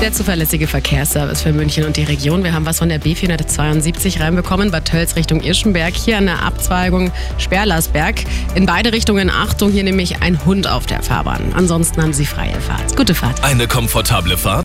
Der zuverlässige Verkehrsservice für München und die Region. Wir haben was von der B472 reinbekommen, Bad Tölz Richtung Irschenberg. Hier an der Abzweigung Sperlersberg. In beide Richtungen Achtung, hier nämlich ein Hund auf der Fahrbahn. Ansonsten haben Sie freie Fahrt. Gute Fahrt. Eine komfortable Fahrt